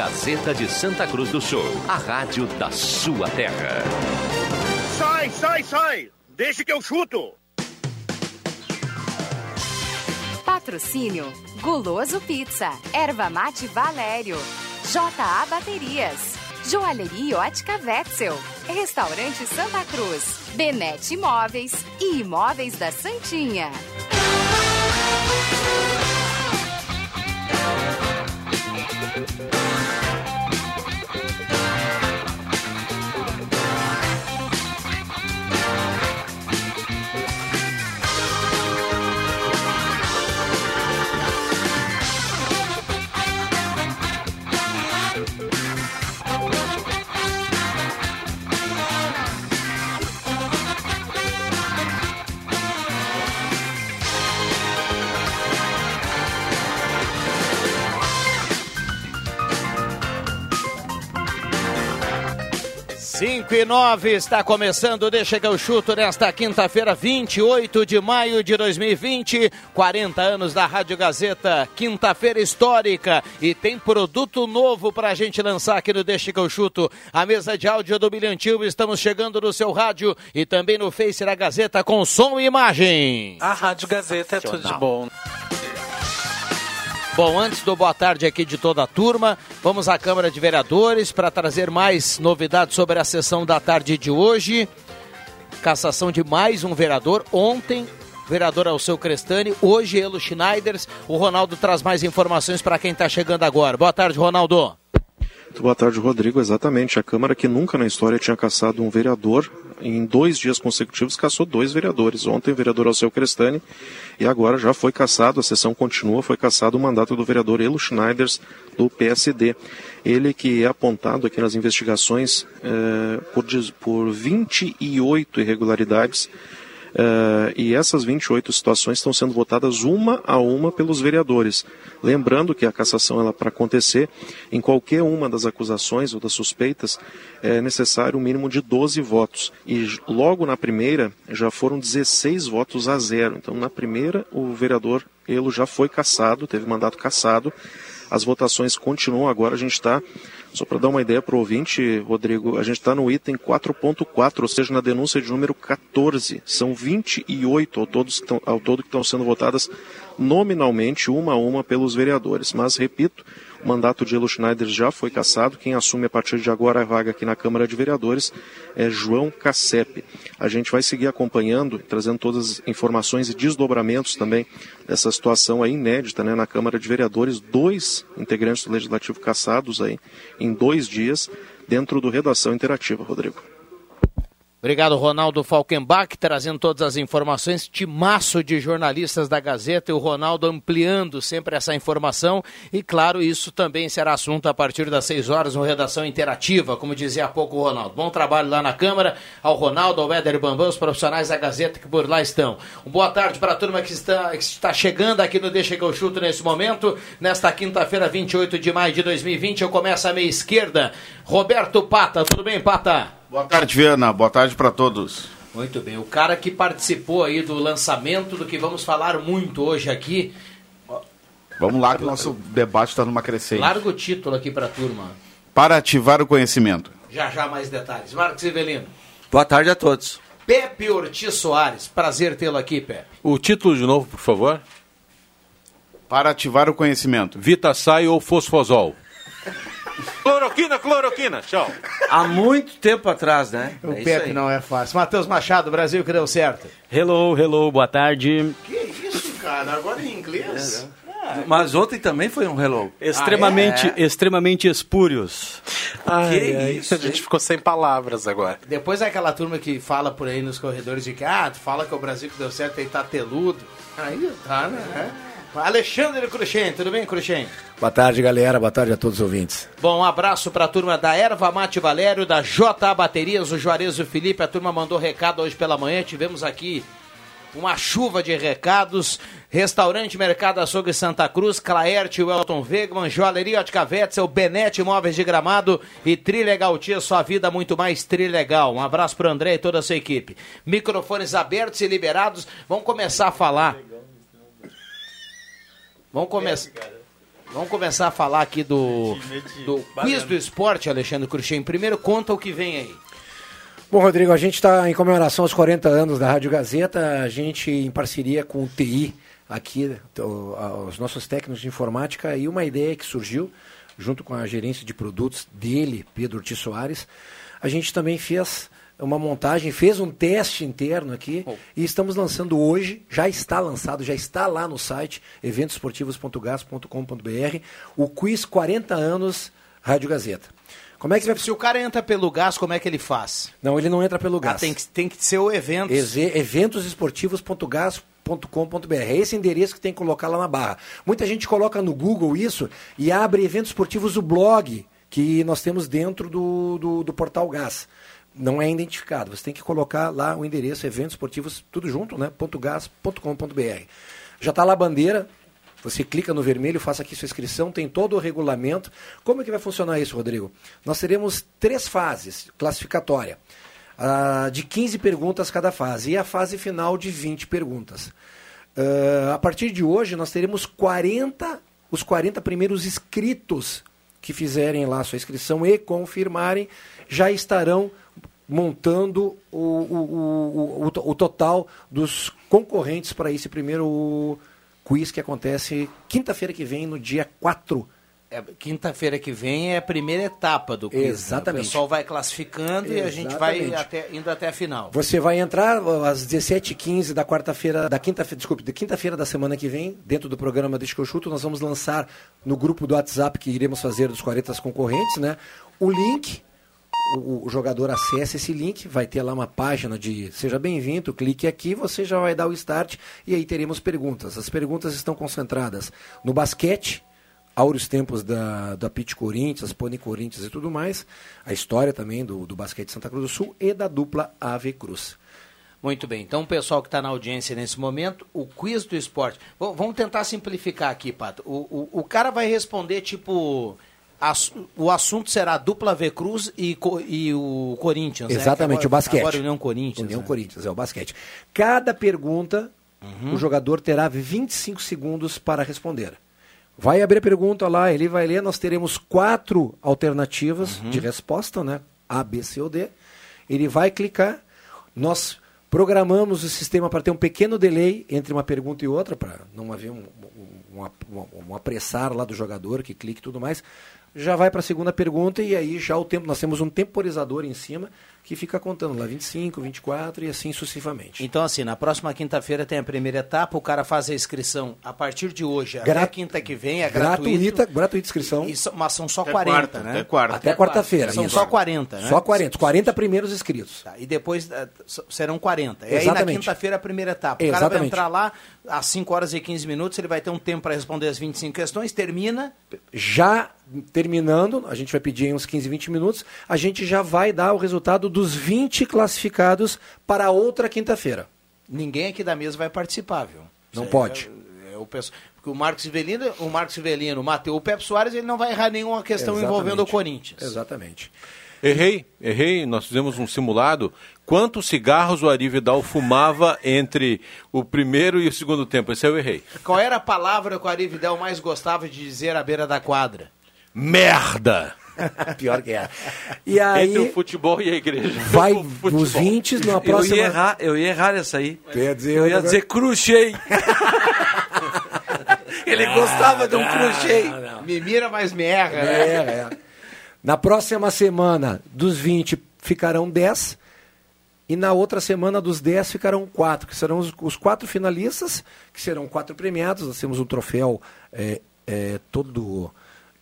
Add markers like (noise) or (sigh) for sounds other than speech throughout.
Gazeta de Santa Cruz do Sul, a rádio da sua terra. Sai, sai, sai! Deixa que eu chuto! Patrocínio Guloso Pizza, Erva Mate Valério, JA Baterias, Joalheria Ótica Wetzel, Restaurante Santa Cruz, Benete Imóveis e Imóveis da Santinha. Cinco e nove está começando, deixa que eu chuto nesta quinta-feira, 28 de maio de 2020, 40 anos da Rádio Gazeta, quinta-feira histórica e tem produto novo para a gente lançar aqui no Deixa que eu chuto, a mesa de áudio do Bilhantil, estamos chegando no seu rádio e também no Face da Gazeta com som e imagem. A Rádio Gazeta é tudo de bom. Bom, antes do boa tarde aqui de toda a turma, vamos à Câmara de Vereadores para trazer mais novidades sobre a sessão da tarde de hoje. Cassação de mais um vereador. Ontem, vereador Alceu Crestani, hoje Elo Schneiders. O Ronaldo traz mais informações para quem está chegando agora. Boa tarde, Ronaldo. Muito boa tarde, Rodrigo. Exatamente. A Câmara que nunca na história tinha caçado um vereador, em dois dias consecutivos caçou dois vereadores. Ontem o vereador Alceu Crestani e agora já foi caçado, a sessão continua, foi caçado o mandato do vereador Elo Schneiders do PSD. Ele que é apontado aqui nas investigações eh, por, por 28 irregularidades Uh, e essas 28 situações estão sendo votadas uma a uma pelos vereadores. Lembrando que a cassação, ela para acontecer, em qualquer uma das acusações ou das suspeitas, é necessário um mínimo de 12 votos. E logo na primeira, já foram 16 votos a zero. Então, na primeira, o vereador Elo já foi cassado, teve mandato cassado. As votações continuam agora, a gente está só para dar uma ideia para o ouvinte, Rodrigo, a gente está no item 4.4, ou seja, na denúncia de número 14. São 28 ao, todos, ao todo que estão sendo votadas nominalmente, uma a uma, pelos vereadores. Mas, repito, o mandato de Elo Schneider já foi cassado. Quem assume a partir de agora a vaga aqui na Câmara de Vereadores é João Cassep. A gente vai seguir acompanhando, trazendo todas as informações e desdobramentos também dessa situação aí inédita né, na Câmara de Vereadores. Dois integrantes do Legislativo cassados aí em dois dias dentro do Redação Interativa, Rodrigo. Obrigado, Ronaldo Falkenbach, trazendo todas as informações. Timaço de jornalistas da Gazeta e o Ronaldo ampliando sempre essa informação. E, claro, isso também será assunto a partir das 6 horas no Redação Interativa, como dizia há pouco o Ronaldo. Bom trabalho lá na Câmara, ao Ronaldo, ao Éder Bambam, os profissionais da Gazeta que por lá estão. Um boa tarde para a turma que está, que está chegando aqui no Deixa que eu chuto nesse momento. Nesta quinta-feira, 28 de maio de 2020, eu começo a meia esquerda. Roberto Pata, tudo bem, Pata? Boa tarde, Viana. Boa tarde para todos. Muito bem. O cara que participou aí do lançamento do que vamos falar muito hoje aqui. Vamos lá que o nosso debate está numa crescente. Larga o título aqui para a turma. Para ativar o conhecimento. Já já mais detalhes. Marcos Ivelino. Boa tarde a todos. Pepe Ortiz Soares. Prazer tê-lo aqui, Pepe. O título de novo, por favor. Para ativar o conhecimento. Vitasai ou Fosfosol? Cloroquina, cloroquina, tchau. Há muito tempo atrás, né? O é Pepe não é fácil. Matheus Machado, Brasil que deu certo. Hello, hello, boa tarde. Que isso, cara? Agora em inglês? É, Mas ontem também foi um hello. Extremamente, ah, é? extremamente espúrios. Ai, que ai, isso? A gente ficou sem palavras agora. Depois é aquela turma que fala por aí nos corredores de que, ah, tu fala que o Brasil que deu certo e tá teludo. Aí tá, né? Alexandre Cruxem, tudo bem, Cruxem? Boa tarde, galera. Boa tarde a todos os ouvintes. Bom, um abraço para a turma da Erva Mate Valério, da JA Baterias, o Juarez e o Felipe. A turma mandou recado hoje pela manhã. Tivemos aqui uma chuva de recados. Restaurante Mercado Açougue Santa Cruz, Claerte, Welton Wegman, Joalheria Ótica Wetzel, Benete Imóveis de Gramado e Trilegal Tia, sua vida muito mais trilegal. Um abraço para o André e toda a sua equipe. Microfones abertos e liberados. Vamos começar a falar. Vamos começar. Vamos começar a falar aqui do, do quiz do esporte, Alexandre Cruxem. Primeiro, conta o que vem aí. Bom, Rodrigo, a gente está em comemoração aos 40 anos da Rádio Gazeta, a gente em parceria com o TI, aqui, os nossos técnicos de informática, e uma ideia que surgiu, junto com a gerência de produtos dele, Pedro Ortiz Soares, a gente também fez uma montagem, fez um teste interno aqui oh. e estamos lançando hoje, já está lançado, já está lá no site eventosportivos.gas.com.br, o quiz 40 anos Rádio Gazeta. Como é que vai... Se o cara entra pelo gás, como é que ele faz? Não, ele não entra pelo ah, gás. Ah, tem, que, tem que ser o evento. eventosesportivos.gas.com.br. É esse endereço que tem que colocar lá na barra. Muita gente coloca no Google isso e abre eventos esportivos o blog que nós temos dentro do, do, do portal Gás não é identificado. Você tem que colocar lá o endereço eventos esportivos, tudo junto, né? .gas.com.br. Já está lá a bandeira, você clica no vermelho, faça aqui sua inscrição, tem todo o regulamento. Como é que vai funcionar isso, Rodrigo? Nós teremos três fases classificatória, uh, de 15 perguntas cada fase, e a fase final de 20 perguntas. Uh, a partir de hoje, nós teremos 40, os 40 primeiros inscritos que fizerem lá sua inscrição e confirmarem, já estarão montando o, o, o, o, total dos concorrentes para esse primeiro quiz que acontece quinta-feira que vem, no dia 4 é, Quinta-feira que vem é a primeira etapa do quiz. Exatamente. Né? O pessoal vai classificando Exatamente. e a gente vai até, indo até a final. Você vai entrar às 17h15 da quarta-feira, da quinta-feira, desculpe, da quinta-feira da semana que vem, dentro do programa Deixa que eu chuto, nós vamos lançar no grupo do WhatsApp que iremos fazer dos 40 concorrentes, né? O link o, o, jogador acessa esse link, vai ter lá uma página de seja bem-vindo, clique aqui, você já vai dar o start e aí teremos perguntas. As perguntas estão concentradas no basquete, áureos tempos da, da Pit Corinthians, Pony Corinthians e tudo mais, a história também do, do basquete Santa Cruz do Sul e da dupla Ave Cruz. Muito bem, então o pessoal que está na audiência nesse momento, o quiz do esporte. Bom, vamos tentar simplificar aqui, Pato. O, o, o cara vai responder tipo o assunto será a dupla V Cruz e, e o Corinthians. Né? Exatamente, né? agora, o basquete. Agora União Corinthians. União né? Corinthians, é o basquete. Cada pergunta, uhum. o jogador terá 25 segundos para responder. Vai abrir a pergunta lá, ele vai ler, nós teremos quatro alternativas uhum. de resposta, né? A, B, C ou D. Ele vai clicar, nós programamos o sistema para ter um pequeno delay entre uma pergunta e outra, para não haver um, um, um, um, apressar lá do jogador que clique e tudo mais já vai para a segunda pergunta e aí já o tempo, nós temos um temporizador em cima que fica contando lá 25, 24 e assim sucessivamente. Então assim, na próxima quinta-feira tem a primeira etapa, o cara faz a inscrição a partir de hoje Gra até quinta que vem, é gratuita, gratuita inscrição. E, mas são só até 40, quarta, né? Até quarta. Até quarta-feira. São só 40, né? Só 40, 40 primeiros inscritos. Tá, e depois uh, serão 40. E Exatamente. aí na quinta-feira a primeira etapa. O Exatamente. cara vai entrar lá às 5 horas e 15 minutos, ele vai ter um tempo para responder as 25 questões, termina já terminando, a gente vai pedir uns 15, 20 minutos, a gente já vai dar o resultado dos 20 classificados para a outra quinta-feira. Ninguém aqui da mesa vai participar, viu? Não pode. É, é, o porque o Marcos Ivelino, o Marcos Ivelino, Mateu, o Pepe Soares, ele não vai errar nenhuma questão Exatamente. envolvendo o Corinthians. Exatamente. Errei, errei. Nós fizemos um simulado. Quantos cigarros o Ari Vidal fumava entre o primeiro e o segundo tempo? Esse eu errei. Qual era a palavra que o Ari Vidal mais gostava de dizer à beira da quadra? Merda. (laughs) Pior que é. E aí, Entre o futebol e a igreja. (laughs) Vai nos 20 na próxima. Eu ia errar, eu ia errar essa aí. ia dizer, eu ia dizer cruchei. (laughs) Ele não, gostava de um cruchei. Me mira, mas me erra. É, né? é. Na próxima semana, dos 20 ficarão 10. E na outra semana, dos 10 ficarão 4, que serão os, os quatro finalistas, que serão quatro premiados. Nós temos um troféu é, é, todo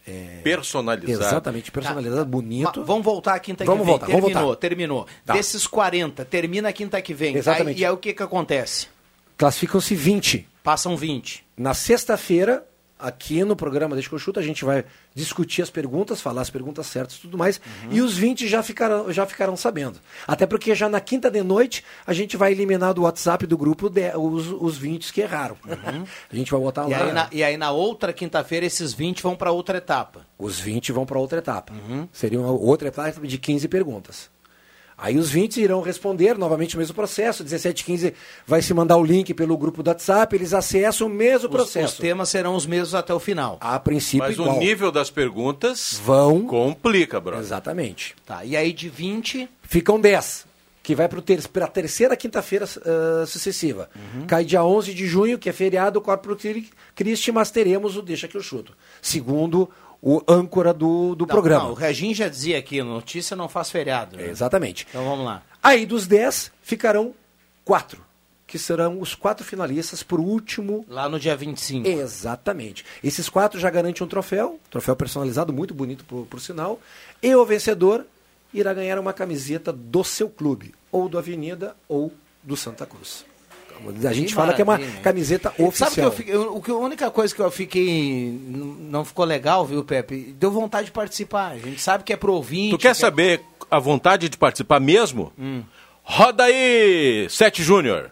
é, personalizado. Exatamente, personalizado, tá. bonito. vamos voltar a quinta vamos que vem. Voltar, terminou, vamos voltar. terminou. Tá. Desses 40, termina a quinta que vem. Exatamente. Aí, e aí o que, que acontece? Classificam-se 20. Passam 20. Na sexta-feira, aqui no programa Deixa que eu chuto, a gente vai discutir as perguntas, falar as perguntas certas e tudo mais. Uhum. E os 20 já ficarão, já ficarão sabendo. Até porque já na quinta de noite a gente vai eliminar do WhatsApp do grupo de, os, os 20 que erraram. Uhum. (laughs) A gente vai botar e lá. Aí na, e aí na outra quinta-feira esses 20 vão para outra etapa. Os 20 vão para outra etapa. Uhum. Seria uma outra etapa de 15 perguntas. Aí os 20 irão responder novamente o mesmo processo. 17 15 vai se mandar o link pelo grupo do WhatsApp, eles acessam o mesmo Os, processo. os temas serão os mesmos até o final. A princípio Mas igual. o nível das perguntas Vão. complica, brother. Exatamente. Tá, e aí de 20, Ficam 10, que vai para ter, a terceira quinta-feira ah, sucessiva. Uhum. Cai dia 11 de junho, que é feriado Corpus Christi, mas teremos o Deixa que eu chuto. Segundo o âncora do, do Não, programa. não, o Regin já dizia aqui, notícia não faz feriado. né? Exatamente. Então vamos lá. Aí dos 10 ficarão quatro, que serão os quatro finalistas por último. Lá no dia 25. Exatamente. Esses quatro já garantem um troféu, troféu personalizado, muito bonito por, por sinal. E o vencedor irá ganhar uma camiseta do seu clube, ou do Avenida ou do Santa Cruz. A gente Que fala que é uma camiseta Sabe que oficial. eu fiquei, eu- o que a única coisa que eu fiquei não ficou legal, viu, Pepe? Deu vontade de participar. A gente sabe que é pro ouvinte. Tu quer que é- saber a vontade de participar mesmo? Roda aí, Sete Júnior.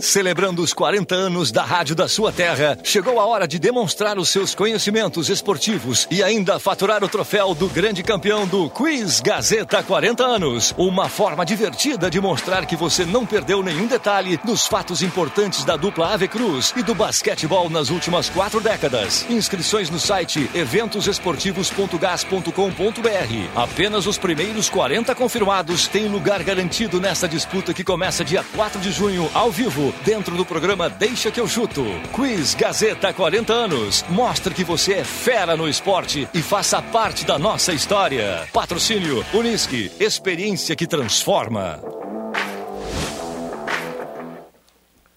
Celebrando os 40 anos da Rádio da Sua Terra, chegou a hora de demonstrar os seus conhecimentos esportivos e ainda faturar o troféu do grande campeão do Quiz Gazeta 40 anos. Uma forma divertida de mostrar que você não perdeu nenhum detalhe dos fatos importantes da dupla Ave Cruz e do basquetebol nas últimas quatro décadas. Inscrições no site eventosesportivos.gas.com.br. Apenas os primeiros 40 confirmados têm lugar garantido nessa disputa que começa dia 4 de junho, ao vivo, dentro do programa Deixa que eu chuto. Quiz Gazeta 40 anos. Mostre que você é fera no esporte e faça parte da nossa história. Patrocínio Unisque, experiência que transforma.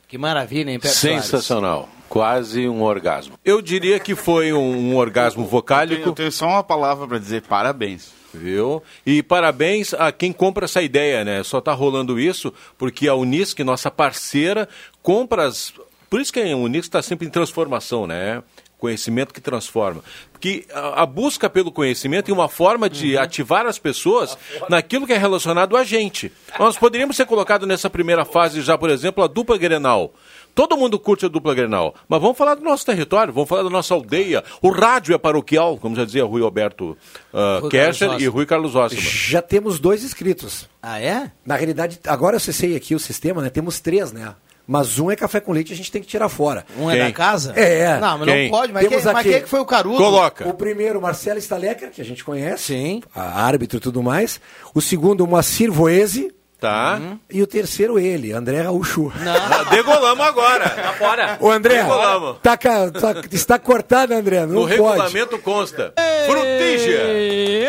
Que maravilha, hein, Soares? Sensacional. Quase um orgasmo. Eu diria que foi um, um orgasmo vocálico. Eu tenho só uma palavra para dizer parabéns. Viu? E parabéns a quem compra essa ideia, né? Só tá rolando isso porque a Unisc, nossa parceira, compra as. Por isso que a Unisc está sempre em transformação, né? Conhecimento que transforma. Porque a, a busca pelo conhecimento é uma forma de ativar as pessoas naquilo que é relacionado a gente. Nós poderíamos ser colocados nessa primeira fase já, por exemplo, a dupla Grenal. Todo mundo curte a dupla Grenal, mas vamos falar do nosso território, vamos falar da nossa aldeia. O rádio é paroquial, como já dizia Rui Alberto uh, Rui Kercher Carlos e Rui Carlos Ossima. Já temos dois inscritos. Ah, é? Na realidade, agora eu acessei aqui o sistema, né? Temos três, né? Mas um é café com leite, a gente tem que tirar fora. Um é da casa? É. Não, mas não Quem? pode, mas Temos quem- mas quem é que foi o Carudo? O primeiro, Marcelo Stalecker, que a gente conhece. Sim. A árbitro e tudo mais. O segundo, Moacir Voese. Tá. E o terceiro, ele, André Raúcho. Ah, Degolamos agora. Tá fora. Ô, André, Degolamos. tá, tá- está cortado, André. Não No pode. regulamento consta. Frutígia.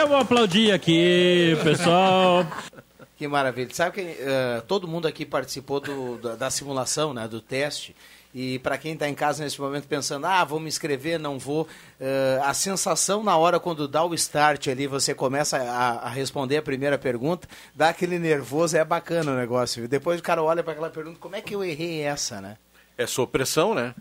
Eu vou aplaudir aqui, pessoal. Que maravilha. Sabe que eh, todo mundo aqui participou do- da, da simulação, né, do teste. E para quem está em casa nesse momento pensando, ah, vou me inscrever, não vou. eh, a sensação na hora quando dá o start ali, você começa a, a responder a primeira pergunta, dá aquele nervoso, é bacana o negócio. Depois o cara olha para aquela pergunta, como é que eu errei essa, né? É supressão, né?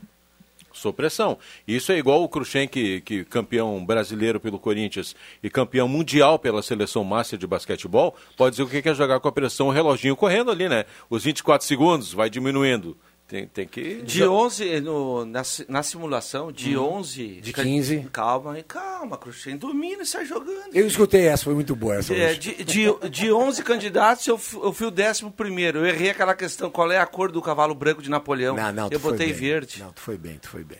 Supressão. Isso é igual o Cruxem, que, que campeão brasileiro pelo Corinthians e campeão mundial pela seleção master de basquetebol, pode dizer o que é jogar com a pressão, o reloginho correndo ali, né? Os 24 segundos vai diminuindo. Tem, tem que. De 11, no, na, na simulação, de Hum. 11... De fica- 15. Calma, calma, Cruxem, domina e sai jogando. Eu escutei essa, foi muito boa essa. É, de, de, de 11 candidatos, eu, eu fui o décimo primeiro. Eu errei aquela questão, qual é a cor do cavalo branco de Napoleão? Não, não, tu eu botei verde. Não, tu foi bem, tu foi bem.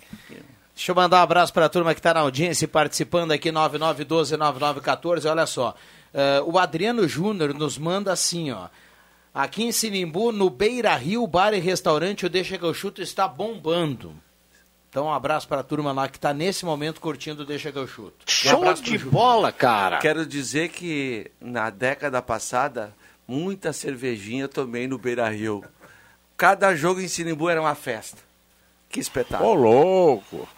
Deixa eu mandar um abraço para a turma que está na audiência e participando aqui, 9912-9914. Olha só, eh, o Adriano Júnior nos manda assim, ó. Aqui em Sinimbu, no Beira Rio, bar e restaurante, o Deixa que eu chuto está bombando. Então, um abraço para a turma lá que está nesse momento curtindo o Deixa que eu chuto. Um abraço pro Ju. Quero dizer que na década passada, muita cervejinha eu tomei no Beira Rio. Cada jogo em Sinimbu era uma festa. Que espetáculo. Ô, louco!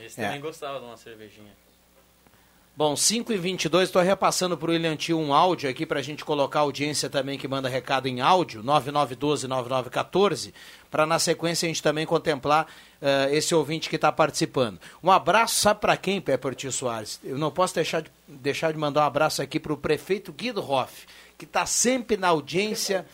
Esse É. também gostava de uma cervejinha. Bom, 5 e 22 estou repassando para o William Tio um áudio aqui para a gente colocar a audiência também que manda recado em áudio, 9912-9914, para na sequência a gente também contemplar eh, esse ouvinte que está participando. Um abraço, sabe para quem, Pepe Ortiz Soares? Eu não posso deixar de, deixar de mandar um abraço aqui para o prefeito Guido Hoff, que está sempre na audiência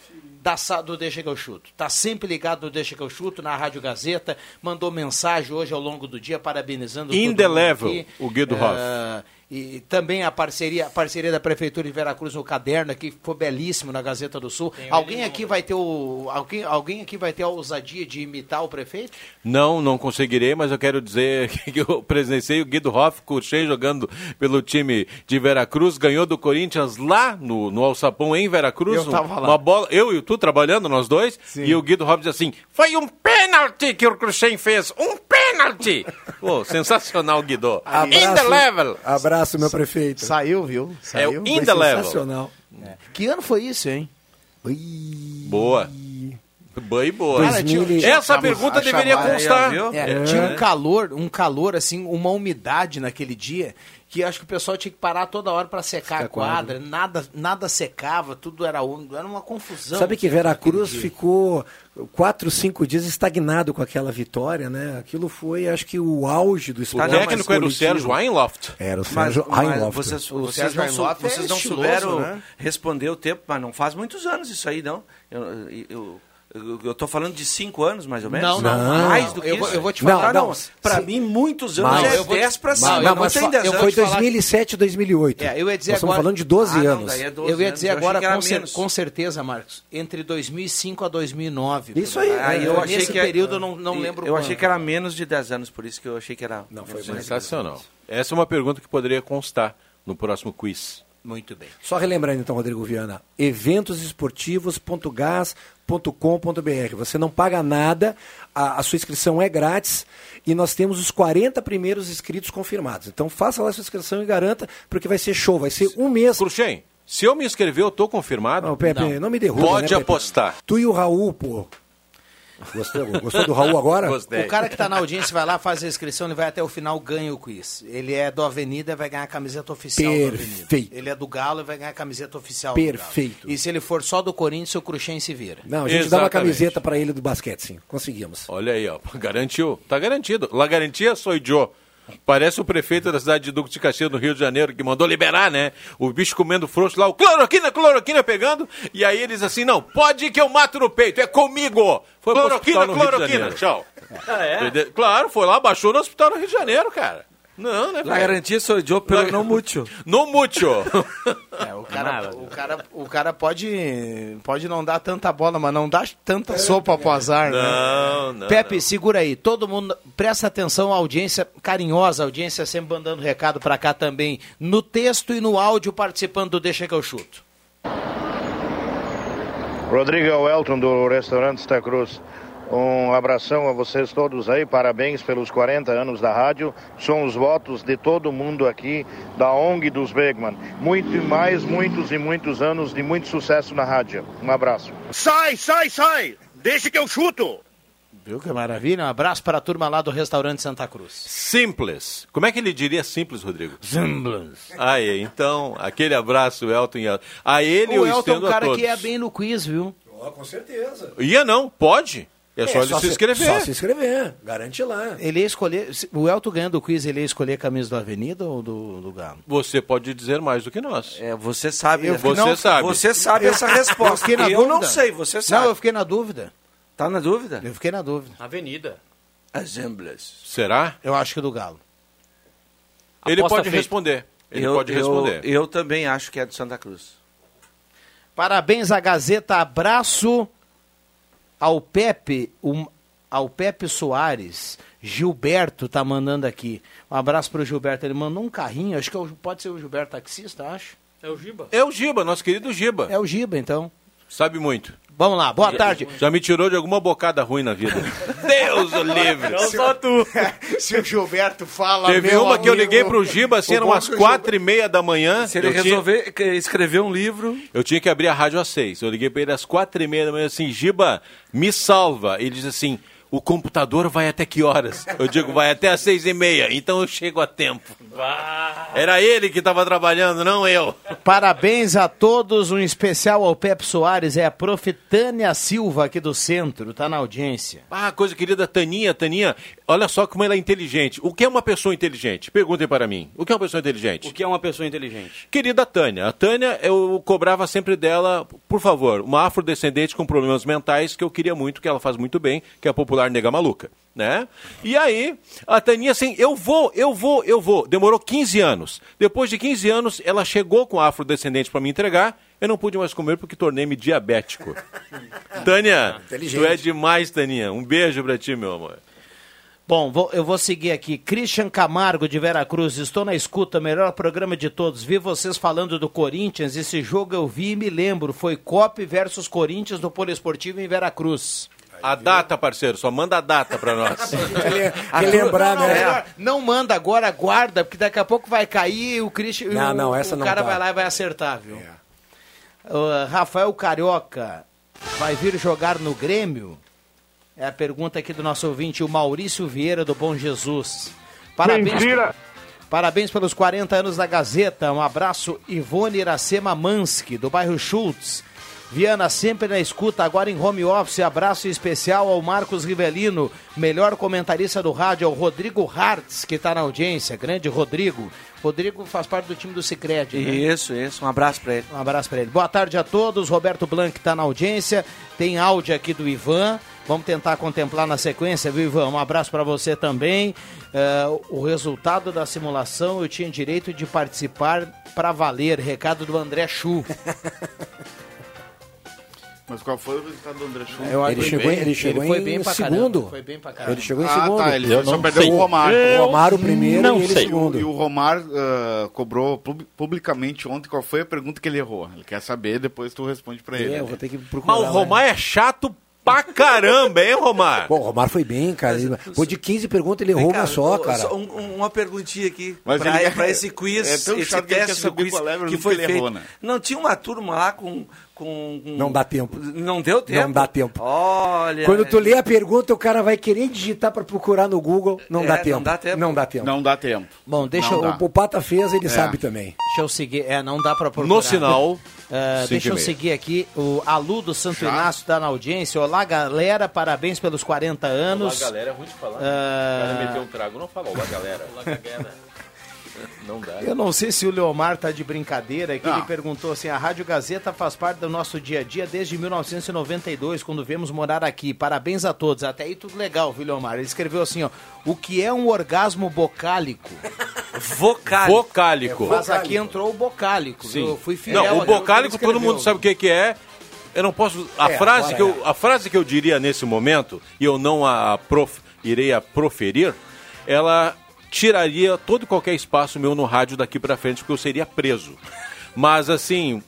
da, do Deixa que eu chuto. Está sempre ligado no Deixa que eu chuto, na Rádio Gazeta, mandou mensagem hoje ao longo do dia parabenizando Indelével, o Guido Eh, Hoff. E também a parceria, a parceria da Prefeitura de Veracruz no caderno aqui foi belíssimo na Gazeta do Sul. Alguém aqui vai ter o alguém, alguém aqui vai ter a ousadia de imitar o prefeito? Não, não conseguirei, mas eu quero dizer (laughs) que eu presenciei o Guido Hoff, Curchei jogando pelo time de Veracruz, ganhou do Corinthians lá no, no Alçapão, em Veracruz. Eu tava lá. Uma bola, eu e tu trabalhando, nós dois, e o Guido Hoff diz assim, foi um pênalti que o Cruxem fez, um pênalti! (laughs) Pô, sensacional, Guido. In the level! Abraço, meu prefeito. Saiu, viu? É o Saiu. in the level. Sensacional. Que ano foi isso, hein? Boa. Boa e boa. Cara, tinha- tinha- Essa a pergunta deveria chamada, constar. viu? É, Tinha um calor, um calor assim, uma umidade naquele dia que acho que o pessoal tinha que parar toda hora para secar a quadra. Nada, nada secava, tudo era úmido, era uma confusão. Sabe que Veracruz dia. ficou quatro, cinco dias estagnado com aquela vitória, né? Aquilo foi, acho que, o auge do O esporte. técnico era o coletivo. Sérgio Weinloft. Era o Mas, Sérgio mas Einloff. vocês, O vocês Sérgio não, sou- Einloff é vocês não estiloso, souberam né? responder o tempo, mas não faz muitos anos isso aí, não. Eu, eu, eu, tô falando de cinco anos, mais ou menos. Não, não, Não. mais do que eu isso. vou- eu vou te Não, falar, não. não. Pra Sim. mim, muitos anos Mas- é eu vou te- 10 pra mas- cima. não, Não, mas tem fa- 10 eu anos. Foi te falar- 2007, 2008. É, eu ia dizer Nós estamos agora- falando de 12 Ah, não, anos. daí é 12 Eu ia anos. dizer achei agora que era com, cer- com certeza, Marcos, entre 2005 a 2009. Isso aí. aí. É, eu eu achei nesse que- período eu não, não lembro Eu quando. achei que era menos de 10 anos, por isso que eu achei que era. Não, foi. Sensacional. Essa é uma pergunta que poderia constar no próximo quiz. Muito bem. Só relembrando então, Rodrigo Viana, eventosesportivos.gas.com.br. Você não paga nada, a, a sua inscrição é grátis e nós temos os 40 primeiros inscritos confirmados. Então faça lá a sua inscrição e garanta, porque vai ser show, vai ser um mês. Cruxem, se eu me inscrever, eu tô confirmado? Não, Pepe, não, me derruba. Pode né, apostar. Tu e o Raul, pô. Gostou, gostou do Raul agora? Gostei. O cara que está na audiência vai lá, faz a inscrição, ele vai até o final, ganha o quiz. Ele é do Avenida e vai ganhar a camiseta oficial do Avenida. Perfeito. Ele é do Galo e vai ganhar a camiseta oficial Perfeito. do Galo. E se ele for só do Corinthians, o Cruxem se vira. Não, a gente dá uma Exatamente. camiseta pra ele do basquete, sim. Conseguimos. Olha aí, ó. Garantiu. Tá garantido. La garantia sou Joe. Parece o prefeito da cidade de Duque de Caxias, no Rio de Janeiro, que mandou liberar, né? O bicho comendo frouxo lá, o cloroquina, cloroquina pegando. E aí eles assim, não, pode ir que eu mato no peito, é comigo. Foi Cloroquina, cloroquina, tchau. Ah, é? Claro, foi lá, baixou no hospital no Rio de Janeiro, cara. Não, né, La velho? garantia sou eu, pelo não mútil. No mútil. É, o cara, o cara, o cara pode, pode não dar tanta bola, mas não dá tanta sopa pro azar, né? Não, não, Pepe, não. segura aí. Todo mundo, presta atenção, audiência carinhosa, audiência sempre mandando recado pra cá também, no texto e no áudio participando do Deixa que eu chuto. Rodrigo é Elton do restaurante Santa Cruz. Um abração a vocês todos aí, parabéns pelos 40 anos da rádio. São os votos de todo mundo aqui, da ONG dos Bergman. Muito e mais, muitos e muitos anos de muito sucesso na rádio. Um abraço. Sai, sai, sai! Deixa que eu chuto! Viu que maravilha? Um abraço para a turma lá do restaurante Santa Cruz. Simples. Como é que ele diria simples, Rodrigo? Simples. Aí, então, aquele abraço, Elton. e a- A ele o eu Elton é um cara que ia bem no quiz, viu? com certeza. Ia não, pode. É só ele se inscrever. Só se inscrever. Garante lá. Ele ia escolher. se- O Elton ganhando o quiz, ele ia escolher a camisa do Avenida ou do, do Galo? Você pode dizer mais do que nós. É, você sabe. Eu né? Você não, sabe. Você sabe essa Eu resposta. eu dúvida. não sei, você sabe. Não, eu fiquei na dúvida. Tá na dúvida? Eu fiquei na dúvida. Avenida. Assemblas. Será? Eu acho que do Galo. Ele Aposta pode feita. responder. Ele eu, pode eu- responder. Eu, também acho que é do Santa Cruz. Parabéns à Gazeta, abraço ao Pepe, um- ao Pepe Soares. Gilberto tá mandando aqui. Um abraço pro Gilberto. Ele mandou um carrinho, acho que é o- pode ser o Gilberto taxista, acho. É o Giba. É o Giba, nosso querido Giba. É o Giba, então. Sabe muito. Vamos lá, boa tarde. Já me tirou de alguma bocada ruim na vida. (laughs) Deus o livre. Não só tu. (laughs) Se o Gilberto fala, Teve meu uma que eu amigo, liguei pro Giba, assim, eram umas quatro e meia da manhã. Se ele eu tinha- resolver que- escrever um livro. Eu tinha que abrir a rádio às seis. Eu liguei pra ele às quatro e meia da manhã assim, Giba, me salva. Ele diz assim, o computador vai até que horas? Eu digo, vai até às seis e meia, então eu chego a tempo. Era ele que estava trabalhando, não eu. Parabéns a todos, um especial ao Pepe Soares, é a prof. Tânia Silva aqui do centro, tá na audiência. Ah, coisa querida, Taninha, Taninha, olha só como ela é inteligente. O que é uma pessoa inteligente? Perguntem para mim. O que é uma pessoa inteligente? O que é uma pessoa inteligente? Querida Tânia, a Tânia, eu cobrava sempre dela, por favor, uma afrodescendente com problemas mentais, que eu queria muito, que ela faz muito bem, que é a popularidade popular nega maluca, né? E aí, a Taninha assim, eu vou, eu vou, eu vou. Demorou 15 anos. Depois de 15 anos, ela chegou com a afrodescendente para me entregar. Eu não pude mais comer porque tornei-me diabético. (laughs) Tânia, tu é demais, Taninha. Um beijo pra ti, meu amor. Bom, vou- eu vou seguir aqui. Christian Camargo de Veracruz, estou na escuta, melhor programa de todos. Vi vocês falando do Corinthians, esse jogo eu vi e me lembro. Foi COP versus Corinthians no Poliesportivo em Veracruz. A data, parceiro, só manda a data pra nós. (laughs) Quer lembrar, não, né? melhor, não manda agora, guarda, porque daqui a pouco vai cair e o Christian. Não, o, não, essa o não cara tá. vai lá e vai acertar, viu? Uh, Rafael Carioca vai vir jogar no Grêmio? É a pergunta aqui do nosso ouvinte, o Maurício Vieira do Bom Jesus. Mentira! Parabéns pelos 40 anos da Gazeta. Um abraço, Ivone Iracema Mansky, do bairro Schultz. Viana sempre na escuta, agora em home office. Abraço especial ao Marcos Rivelino, melhor comentarista do rádio, ao Rodrigo Hartz, que está na audiência. Grande Rodrigo. Rodrigo faz parte do time do Cicred. Né? Isso, isso. Um abraço pra ele. Um abraço para ele. Boa tarde a todos. Roberto Blanc está na audiência. Tem áudio aqui do Ivan. Vamos tentar contemplar na sequência, viu, Ivan? Um abraço para você também. É, o resultado da simulação eu tinha direito de participar para valer. Recado do André Chu. (laughs) Mas qual foi o resultado do André Chu? Eu Ele chegou, bem- em- ele chegou ele foi em bem pra segundo. foi bem pra caramba. Ele chegou em Ah, segundo. tá, ele Eu só não perdeu sei. o Romário. O Romário primeiro não e ele sei. segundo. E o Romário ah, cobrou pub- publicamente ontem qual foi a pergunta que ele errou. Ele quer saber, depois tu responde pra ele. É, eu vou ter que procurar. Mas o Romar é chato pra caramba, hein, Romar? Pô, o Romário foi bem, cara. Ele- Pô, de 15 perguntas ele errou uma só, cara. Só um- um- uma perguntinha aqui Mas pra, ele- (laughs) pra esse quiz, é tão esse teste do quiz é que foi feito. errou, né? Não tinha uma turma lá com, com, com- Não dá tempo. Não deu tempo? Não dá tempo. Olha. Quando tu lê a pergunta, o cara vai querer digitar pra procurar no Google. Não É, dá não tempo. dá tempo. Não dá tempo. Não dá tempo. Bom, deixa Não eu. dá. O Pata fez, ele É. sabe também. Deixa eu seguir. É, não dá para procurar. No sinal, Cinco deixa eu meia. seguir aqui. O Alu do Santo Já? Inácio está na audiência. Olá, galera. Parabéns pelos 40 anos. Olá, galera, é ruim de falar. Ah, O cara meteu um trago, não fala olá, galera. Olá, galera. Não dá. Eu não sei se o Leomar tá de brincadeira, que Não. ele perguntou assim: a Rádio Gazeta faz parte do nosso dia a dia desde 1992, quando viemos morar aqui. Parabéns a todos. Até aí tudo legal, viu, Leomar? Ele escreveu assim: ó, o que é um orgasmo bocálico? (laughs) Vocálico. Vocálico. Mas aqui entrou o bocálico. Sim. Eu fui fiel. Não, o bocálico todo mundo sabe o que, que é. Eu não posso. A, É, frase que eu, a frase que eu diria nesse momento, e eu não a prof, irei a proferir, ela tiraria todo e qualquer espaço meu no rádio daqui pra frente, porque eu seria preso. Mas assim.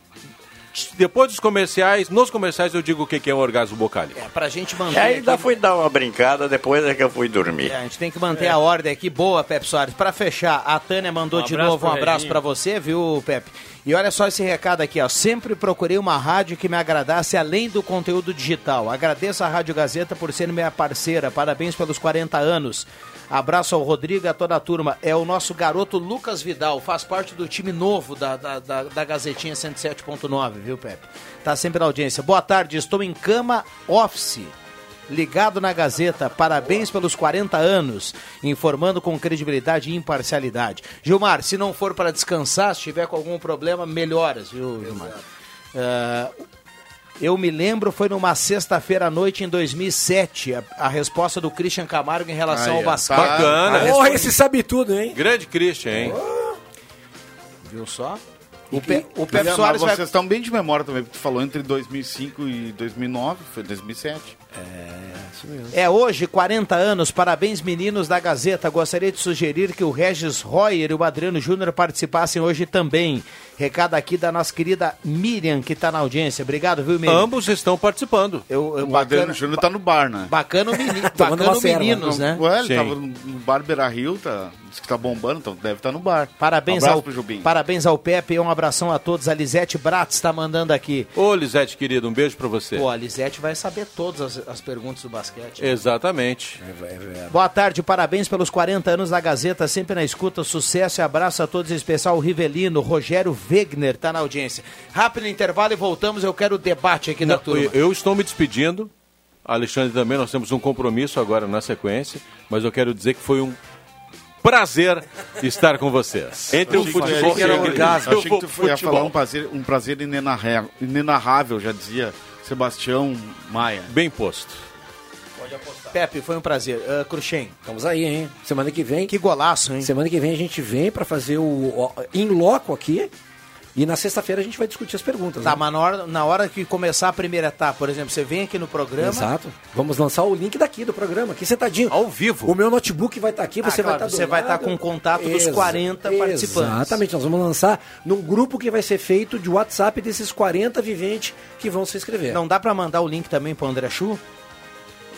Depois dos comerciais, nos comerciais eu digo o que é um orgasmo bocálico. É, pra gente manter. ainda aqui- fui dar uma brincada, depois é que eu fui dormir. É, a gente tem que manter a ordem aqui. Boa, Pepe Soares. Pra fechar, a Tânia mandou Um de novo um abraço pra você, viu, Pepe? E olha só esse recado aqui, ó. Sempre procurei uma rádio que me agradasse além do conteúdo digital. Agradeço a Rádio Gazeta por ser minha parceira. Parabéns pelos 40 anos. Abraço ao Rodrigo e a toda a turma. É o nosso garoto Lucas Vidal, faz parte do time novo da, da, da, da Gazetinha 107.9, viu, Pepe? Tá sempre na audiência. Boa tarde, estou em cama office ligado na Gazeta. Parabéns pelos 40 anos, informando com credibilidade e imparcialidade. Gilmar, se não for para descansar, se tiver com algum problema, melhoras, viu, Gilmar? Ah, eu me lembro, foi numa sexta-feira à noite em 2007, a, a resposta do Christian Camargo em relação Aí, ao ó, basquete. bacana. Porra, resposta- esse sabe tudo, hein? Grande Christian, hein? Viu só? O, Pe, o Pepe Soares mas vai... vocês estão bem de memória também, porque tu falou entre 2005 e 2009, foi 2007. É hoje, 40 anos. Parabéns, meninos da Gazeta. Gostaria de sugerir que o Regis Royer e o Adriano Júnior participassem hoje também. Recado aqui da nossa querida Miriam, que está na audiência. Obrigado, viu, Miriam? Ambos estão participando. Eu, eu, O Adriano bacana, Júnior tá no bar, né? bacana o menino, (laughs) bacana o meninos, né? Ué, ele Sim. tava no no bar Beira Rio, tá, disse que tá bombando, então deve estar no bar. Parabéns, um ao, parabéns ao Pepe e um abração a todos. A Lisete Bratz está mandando aqui. Ô, Lisete, querido, um beijo pra você. Pô, a Lisete vai saber todas as, as perguntas do basquete. né? Exatamente. Boa tarde, parabéns pelos 40 anos da Gazeta, sempre na escuta, sucesso e abraço a todos, em especial o Rivelino, Rogério Wegner, tá na audiência. Rápido intervalo e voltamos, eu quero o debate aqui Não, turma. eu, eu estou me despedindo. Alexandre também, nós temos um compromisso agora na sequência, mas eu quero dizer que foi um prazer estar com vocês. (laughs) Entre o futebol achei que era e e o Achei que tu ia falar um prazer, um prazer inenarrável, já dizia Sebastião Maia. Bem posto. Pode apostar. Pepe, foi um prazer. Uh, Cruxem. Estamos aí, hein? Semana que vem. Que golaço, hein? Semana que vem a gente vem para fazer o in loco aqui. E na sexta-feira a gente vai discutir as perguntas. Tá, né? mas na hora, na hora que começar a primeira etapa, por exemplo, você vem aqui no programa. Exato. Vamos lançar o link daqui do programa, aqui sentadinho. Ao vivo. O meu notebook vai estar aqui, você Ah, claro, vai estar Você vai estar com o contato dos 40 participantes. Exatamente, nós vamos lançar num grupo que vai ser feito de WhatsApp desses 40 viventes que vão se inscrever. Não dá para mandar o link também pro André Chu?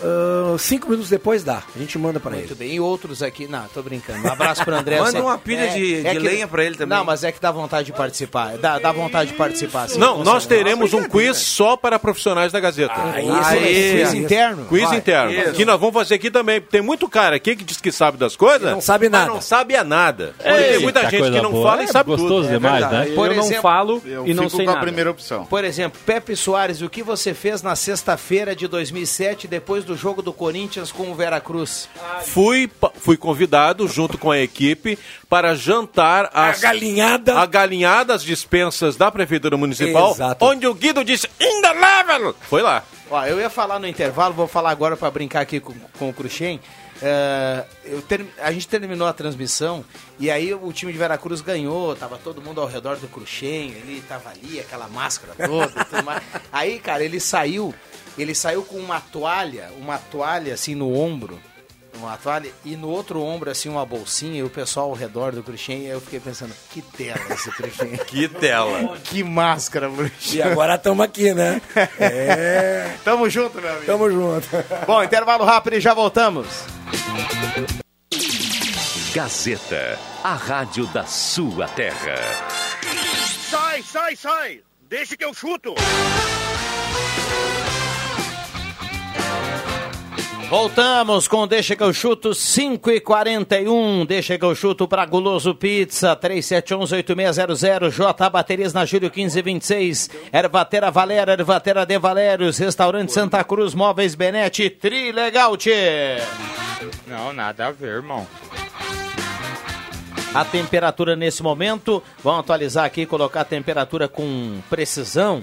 Uh, cinco minutos depois dá. A gente manda para ele. Muito bem. E outros aqui. Não, tô brincando. Um abraço pro André. Manda uma pilha de- de lenha pra ele também. Não, mas é que dá vontade de participar. Dá, dá vontade de participar. sim. Não, nós teremos um quiz só para profissionais da Gazeta. Aí, esse vai ser quiz interno? Quiz Vai. interno. Isso. Que nós vamos fazer aqui também. Tem muito cara aqui que diz que sabe das coisas. não sabe mas nada. não sabe a nada. Porque Ei, tem muita tá gente que não boa. fala e É sabe gostoso tudo. demais, verdade. né? Por eu não exemplo, falo Eu e não fico sei com a nada. primeira opção. Por exemplo, Pepe Soares, o que você fez na sexta-feira de 2007, depois do jogo do Corinthians com o Veracruz? Fui, fui convidado, junto com a equipe, para jantar as, galinhada. a galinhada, as dispensas da Prefeitura Municipal, Exato. onde o Guido disse, in the level! Foi lá. Ó, eu ia falar no intervalo, vou falar agora para brincar aqui com, com o Cruxem. É, eu ter- a gente terminou a transmissão e aí o time de Veracruz ganhou, tava todo mundo ao redor do Cruxem, ele tava ali, aquela máscara toda e tudo mais. (laughs) Aí, cara, ele saiu, ele saiu com uma toalha, uma toalha assim no ombro, uma toalha, e no outro ombro assim uma bolsinha e o pessoal ao redor do e aí eu fiquei pensando, que tela esse Cruxem. (laughs) Que tela. que máscara, Cruxem. E agora estamos aqui, né? (laughs) É. Tamo junto, meu amigo. Tamo junto. (laughs) Bom, intervalo rápido e já voltamos. Gazeta, a rádio da sua terra. Sai, sai, sai! Deixa que eu chuto! Voltamos com Deixa que eu chuto 5 e 41 Deixa que eu chuto para Guloso Pizza 3711-8600 J Baterias na Júlio 1526 Ervatera Valera, Ervatera de Valérios Restaurante Santa Cruz, Móveis Benete Trilegal, tchê Não, nada a ver, irmão. A temperatura nesse momento, vamos atualizar aqui, colocar a temperatura com precisão.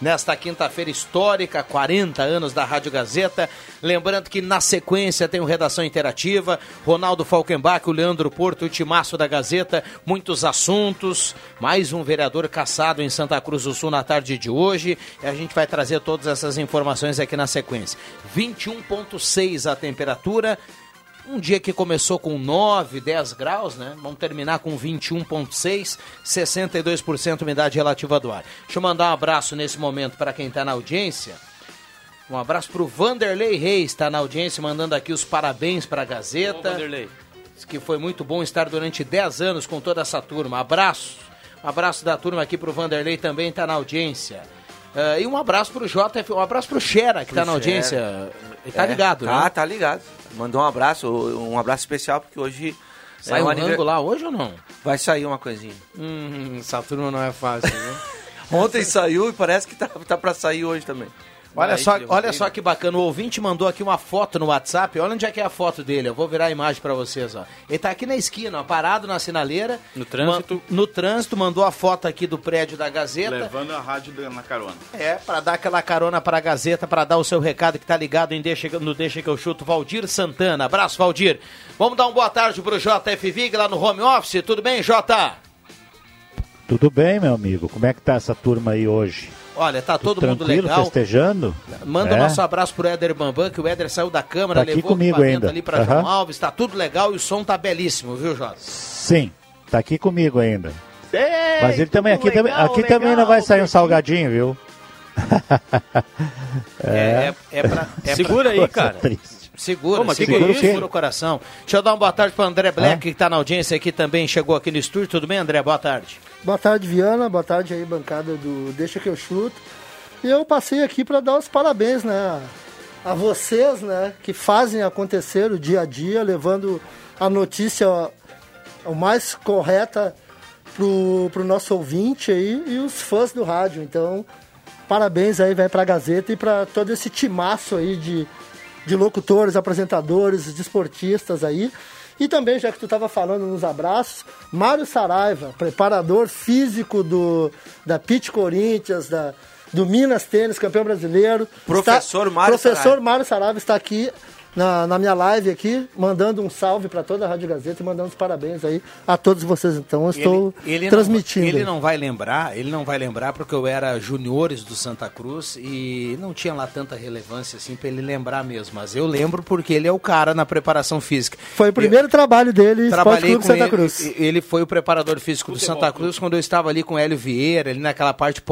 Nesta quinta-feira histórica, 40 anos da Rádio Gazeta. Lembrando que na sequência tem o Redação Interativa, Ronaldo Falkenbach, o Leandro Porto, o Timaço da Gazeta, muitos assuntos. Mais um vereador caçado em Santa Cruz do Sul na tarde de hoje. E a gente vai trazer todas essas informações aqui na sequência. 21,6 a temperatura. Um dia que começou com 9, 10 graus, né? Vamos terminar com 21,6, 62% umidade relativa do ar. Deixa eu mandar um abraço nesse momento para quem está na audiência. Um abraço para o Vanderlei Reis, está na audiência, mandando aqui os parabéns para a Gazeta. Ô, Vanderlei. Que foi muito bom estar durante 10 anos com toda essa turma. Abraço. Um abraço da turma aqui para o Vanderlei também, está na audiência. Ah, e um abraço para o JF, um abraço para o Xera, que na Pro audiência. Xera. Ele tá É, ligado, tá, né? Tá ligado. Mandou um abraço, um abraço especial, porque hoje... Sai é um aniver- lá hoje ou não? Vai sair uma coisinha. Hum, essa turma não é fácil, viu? (laughs) Ontem saiu e parece que tá, tá pra sair hoje também. Olha Aí, só, olha só que bacana, o ouvinte mandou aqui uma foto no WhatsApp. Olha onde é que é a foto dele. Eu vou virar a imagem pra vocês, ó. Ele tá aqui na esquina, ó, parado na sinaleira. No trânsito. Ma- no trânsito, mandou a foto aqui do prédio da Gazeta. Levando a rádio na carona. É, pra dar aquela carona pra Gazeta, pra dar o seu recado que tá ligado em Deixa, no Deixa que eu chuto, Valdir Santana. Abraço, Valdir. Vamos dar uma boa tarde pro JF Vig lá no home office. Tudo bem, Jota? Tudo bem, meu amigo? Como é que tá essa turma aí hoje? Olha, tá todo mundo Tranquilo, legal. festejando? Manda o É? nosso abraço pro Éder Bambam, que o Éder saiu da câmara, Tá aqui levou o comigo equipamento ainda. ali pra Aham. João Alves, tá tudo legal e o som tá belíssimo, viu, Jota? Sim, tá aqui comigo ainda. Ei, Mas ele também, aqui, legal, também, aqui legal, também não vai sair um salgadinho, viu? (laughs) É, é, é pra, é Segura aí, Coisa cara. triste. Segura, Ô, segura, que é isso? segura o coração. Deixa eu dar uma boa tarde pro André Black, que tá na audiência aqui também, chegou aqui no estúdio. Tudo bem, André? Boa tarde. Boa tarde, Viana. Boa tarde aí, bancada do Deixa que eu chuto. E eu passei aqui para dar os parabéns, né, a vocês, né, que fazem acontecer o dia a dia, levando a notícia o mais correta pro, pro nosso ouvinte aí e os fãs do rádio. Então, parabéns aí, vai pra Gazeta e para todo esse timaço aí de, de locutores, apresentadores, desportistas aí. E também, já que tu estava falando nos abraços, Mário Saraiva, preparador físico do, da Pit Corinthians, da, do Minas Tênis, campeão brasileiro. Professor Está- Mário Professor Saraiva. Mário Saraiva está aqui na, na minha live aqui, mandando um salve para toda a Rádio Gazeta e mandando os parabéns aí a todos vocês. Então, eu estou ele transmitindo. Não, ele não vai lembrar, ele não vai lembrar porque eu era juniores do Santa Cruz e não tinha lá tanta relevância assim para ele lembrar mesmo. Mas eu lembro porque ele é o cara na preparação física. Foi o primeiro trabalho dele, Trabalhei Clube com Santa ele, Cruz. Ele foi o preparador físico do Santa Cruz quando eu estava ali com o Hélio Vieira, ali naquela parte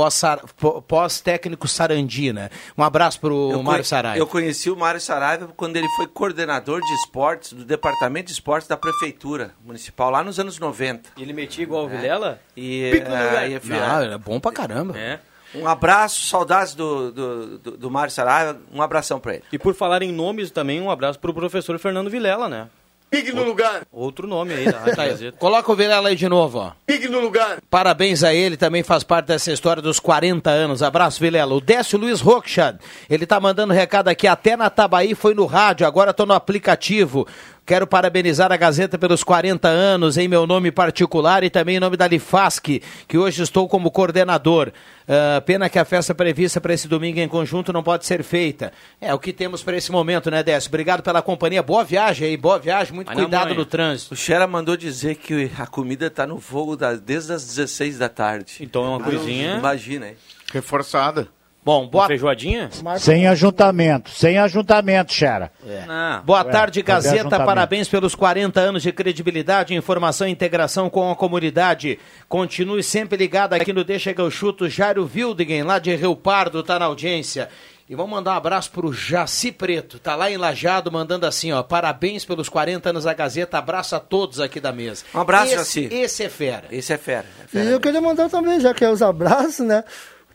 pós-técnico Sarandi, né? Um abraço pro Eu Mário Saraiva. Eu conheci o Mário Saraiva quando ele foi coordenador de esportes do Departamento de Esportes da Prefeitura Municipal, lá nos anos 90. E ele metia igual o Vilela? E, Pico no lugar. e- Não, era bom pra caramba. É. Um abraço, saudades do, do, do, do Mário Saraiva, um abração pra ele. E por falar em nomes também, um abraço pro professor Fernando Vilela, né? Pique no lugar. Outro nome aí da Rádio Tá. Gazeta. Coloca o Vilela aí de novo, ó. Pique no lugar. Parabéns a ele, também faz parte dessa história dos 40 anos. Abraço, Vilela. O Décio Luiz Rochad, ele tá mandando recado aqui, até na Tabaí foi no rádio, agora tô no aplicativo. Quero parabenizar a Gazeta pelos 40 anos, em meu nome particular e também em nome da Lifasc, que hoje estou como coordenador. Ah, pena que a festa prevista para esse domingo em conjunto não pode ser feita. É o que temos para esse momento, né, Décio? Obrigado pela companhia. Boa viagem aí, boa viagem, muito na cuidado no trânsito. O Xera mandou dizer que a comida tá no fogo da- desde as 16 da tarde. Então é uma coisinha- Imagina, hein? Reforçada. Bom, boa feijoadinha? Sem ajuntamento, sem ajuntamento, Xera. Não. Boa Ué, tarde, Gazeta. Parabéns pelos 40 anos de credibilidade, informação e integração com a comunidade. Continue sempre ligado aqui no Deixa que eu chuto. Jairo Wildingen, lá de Rio Pardo, tá na audiência. E vamos mandar um abraço pro Jaci Preto, tá lá em Lajado, mandando assim, ó, parabéns pelos 40 anos da Gazeta, abraço a todos aqui da mesa. Um abraço, esse, Jaci. Esse é fera. Esse é fera. é E fera. eu queria mandar também, já que é os abraços, né?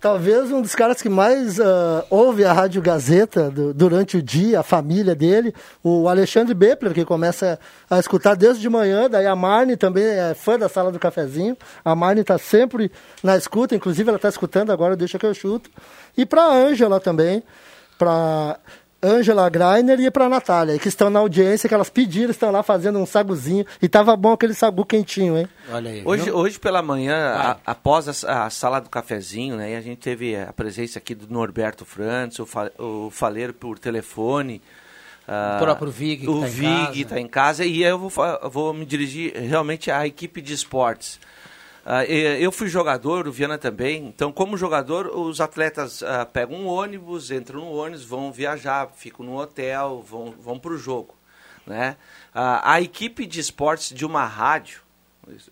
Talvez um dos caras que mais ah, ouve a Rádio Gazeta do- durante o dia, a família dele, o Alexandre Bepler, que começa a escutar desde de manhã, daí a Marne também é fã da Sala do Cafezinho, a Marne está sempre na escuta, inclusive ela está escutando agora, deixa que eu chuto. E para a Ângela também, para Ângela Greiner e para a Natália, que estão na audiência, que elas pediram, estão lá fazendo um saguzinho, e tava bom aquele sagu quentinho, hein? Olha aí. Hoje, hoje pela manhã, a- após a, a sala do cafezinho, né, e a gente teve a presença aqui do Norberto Frantz, o, fa, o Faleiro por telefone. ah, próprio Vig, que O tá em Vig casa. está em casa e eu vou, vou me dirigir realmente à equipe de esportes. Ah, eu fui jogador, o Viana também. Então, como jogador, os atletas ah, pegam um ônibus, entram no ônibus, vão viajar, ficam no hotel, vão, vão para o jogo. Né? Ah, a equipe de esportes de uma rádio,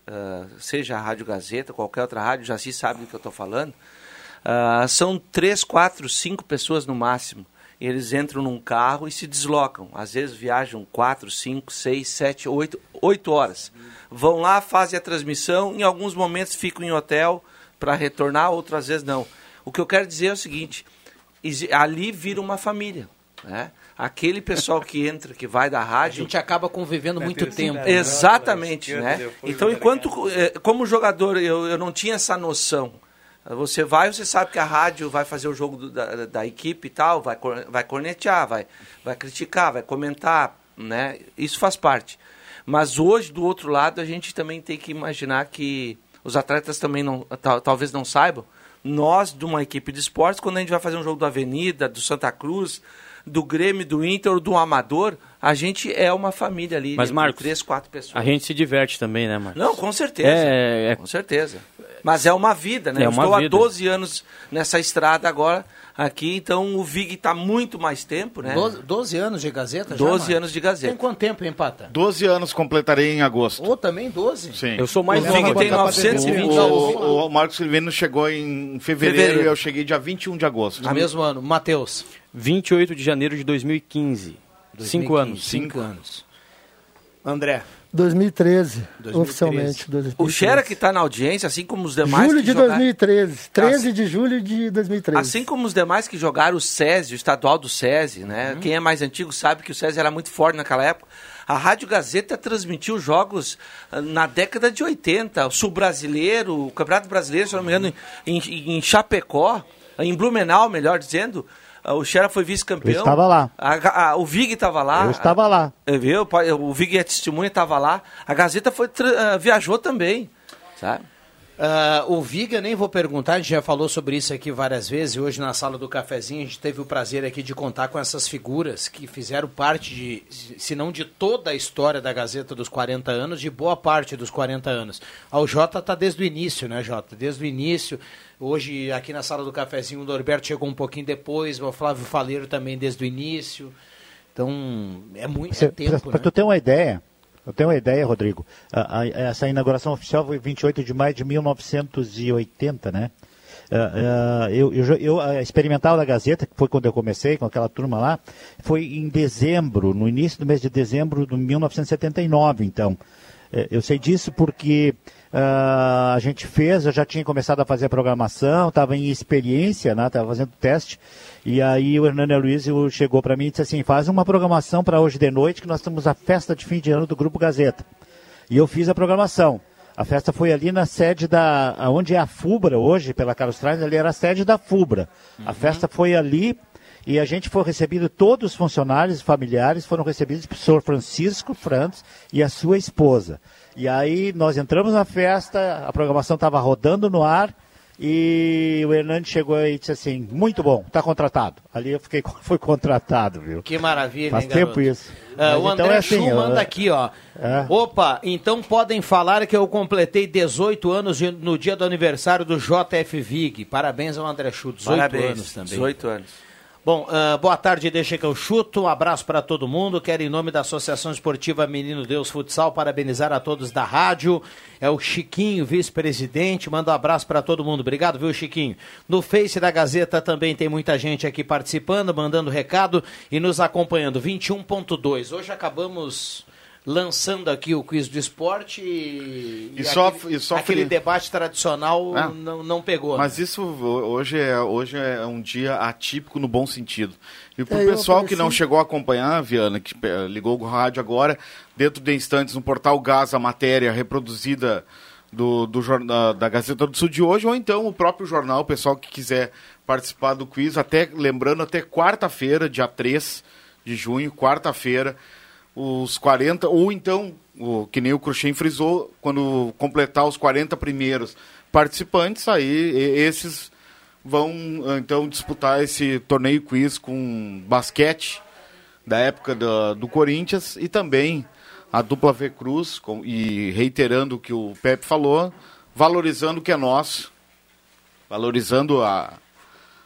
ah, seja a Rádio Gazeta, qualquer outra rádio, já se sabe do que eu estou falando, são três, quatro, cinco pessoas no máximo. Eles entram num carro e se deslocam. Às vezes viajam quatro, cinco, seis, sete, oito, oito horas. Vão lá, fazem a transmissão, em alguns momentos ficam em hotel para retornar, outras vezes não. O que eu quero dizer é o seguinte: ali vira uma família. Né? Aquele pessoal que entra, que vai da A rádio. gente acaba convivendo muito tempo. Exatamente, né? Então, enquanto eh, como jogador eu, eu não tinha essa noção. Você vai, você sabe que a rádio vai fazer o jogo do- da, da equipe e tal, vai, vai cornetear, vai, vai criticar, vai comentar, né? Isso faz parte. Mas hoje, do outro lado, a gente também tem que imaginar que os atletas também não, tal- talvez não saibam. Nós, de uma equipe de esportes, quando a gente vai fazer um jogo do Avenida, do Santa Cruz, do Grêmio, do Inter ou do Amador, a gente é uma família ali, Mas, de Marcos, três, quatro pessoas. A gente se diverte também, né, Marcos? Não, com certeza. É, é- Com certeza. Mas é uma vida, né? É Eu uma estou vida. há 12 anos nessa estrada agora, aqui, então o Vig está muito mais tempo, né? 12, 12 anos de Gazeta já, 12 Marcos? anos de Gazeta. Tem quanto tempo, hein, Pata? 12 anos completarei em agosto. Ou também 12? Sim. Eu sou mais O novo Vig tem 920 O, anos. o, o Marcos Silvino chegou em fevereiro, Fevereiro. e eu cheguei dia 21 de agosto. No mesmo ano. Matheus. 28 de janeiro de 2015. Cinco 2015, anos. Cinco anos. André. 2013, 2013. oficialmente. 2013. O Xera que está na audiência, assim como os demais Julho que de jogaram- 2013. 13 de julho de 2013. Assim como os demais que jogaram o SESI, o estadual do SESI, né? Uhum. Quem é mais antigo sabe que o SESI era muito forte naquela época. A Rádio Gazeta transmitiu jogos ah, na década de 80, o Sul Brasileiro, o Campeonato Brasileiro, se não me engano, em, em Chapecó, em Blumenau, melhor dizendo. Ah, O Xera foi vice-campeão. Eu estava lá. A- a- o Vig estava lá. Eu estava lá. É, Viu? O Vig é testemunha, estava lá. A Gazeta foi ah, viajou também, sabe? Uh, o Viga, nem vou perguntar, a gente já falou sobre isso aqui várias vezes. Hoje na sala do cafezinho a gente teve o prazer aqui de contar com essas figuras que fizeram parte de, se não de toda a história da Gazeta dos 40 anos, de boa parte dos 40 anos. O Jota está desde o início, né, Jota? Desde o início. Hoje aqui na sala do cafezinho o Norberto chegou um pouquinho depois, o Flávio Faleiro também desde o início. Então é muito é tempo. Para né? tu ter uma ideia, eu tenho uma ideia, Rodrigo. A, a, essa inauguração oficial foi 28 de maio de 1980, né? Uh, uh, eu, eu, eu uh, experimental da Gazeta, que foi quando eu comecei com aquela turma lá, foi em dezembro, no início do mês de dezembro de 1979, então. Uh, eu sei disso porque uh, a gente fez, eu já tinha começado a fazer a programação, estava em experiência, estava né, fazendo teste, e aí o Hernani Luiz chegou para mim e disse assim, faz uma programação para hoje de noite, que nós temos a festa de fim de ano do Grupo Gazeta. E eu fiz a programação. A festa foi ali na sede da. onde é a FUBRA hoje, pela Carlos Traz, ali era a sede da FUBRA. Uhum. A festa foi ali e a gente foi recebido, todos os funcionários familiares foram recebidos pelo senhor Francisco Frantz e a sua esposa. E aí nós entramos na festa, a programação estava rodando no ar e o Hernandes chegou e disse assim, muito bom, está contratado. Ali eu fiquei, (laughs) foi contratado, viu? Que maravilha, Faz hein, tempo garoto? isso. Uh, o então André é assim, Chu manda eu- aqui, ó. É. Opa, então podem falar que eu completei 18 anos de- no dia do aniversário do JF Vig. Parabéns ao André Chu, 18 Parabéns, anos também. 18 anos. Bom, ah, boa tarde, deixa que eu chuto. Um abraço para todo mundo. Quero, em nome da Associação Esportiva Menino Deus Futsal, parabenizar a todos da rádio. É o Chiquinho, vice-presidente. Manda um abraço para todo mundo. Obrigado, viu, Chiquinho? No Face da Gazeta também tem muita gente aqui participando, mandando recado e nos acompanhando. 21.2. Hoje acabamos lançando aqui o quiz do esporte e, E só- aquele, e só aquele fri- debate tradicional Ah. não, não pegou. né? Mas isso ho- hoje é, hoje é um dia atípico no bom sentido. E pro É, eu pessoal que não chegou a acompanhar, Viana, que ligou o rádio agora, dentro de instantes no portal Gás, a matéria reproduzida do, do jornal, da Gazeta do Sul de hoje, ou então o próprio jornal, o pessoal que quiser participar do quiz, até lembrando, até quarta-feira, dia 3 de junho, quarta-feira, os 40, ou então, o, que nem o Cruxem frisou, quando completar os 40 primeiros participantes, aí esses vão ah, então disputar esse torneio quiz com basquete da época do, do Corinthians e também a dupla V Cruz, com, e reiterando o que o Pepe falou, valorizando o que é nosso, valorizando a,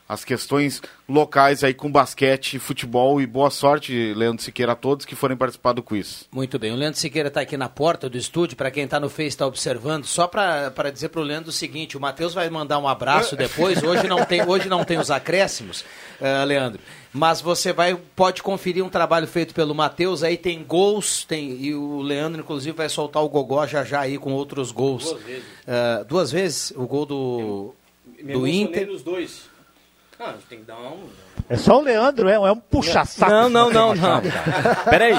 as questões locais aí com basquete, futebol e boa sorte, Leandro Siqueira, a todos que forem participar do quiz. Muito bem, o Leandro Siqueira está aqui na porta do estúdio, para quem está no Face está observando, só para dizer para o Leandro o seguinte, o Matheus vai mandar um abraço depois, hoje não tem, hoje não tem os acréscimos, eh, Leandro, mas você vai, pode conferir um trabalho feito pelo Matheus, aí tem gols, tem, e o Leandro inclusive vai soltar o gogó já já aí com outros gols. Duas vezes. Eh, duas vezes, o gol do, Me do Inter. nos dois. Tem que dar um... É só o Leandro, é, é um puxa-saco. Não, não, não, não. Peraí.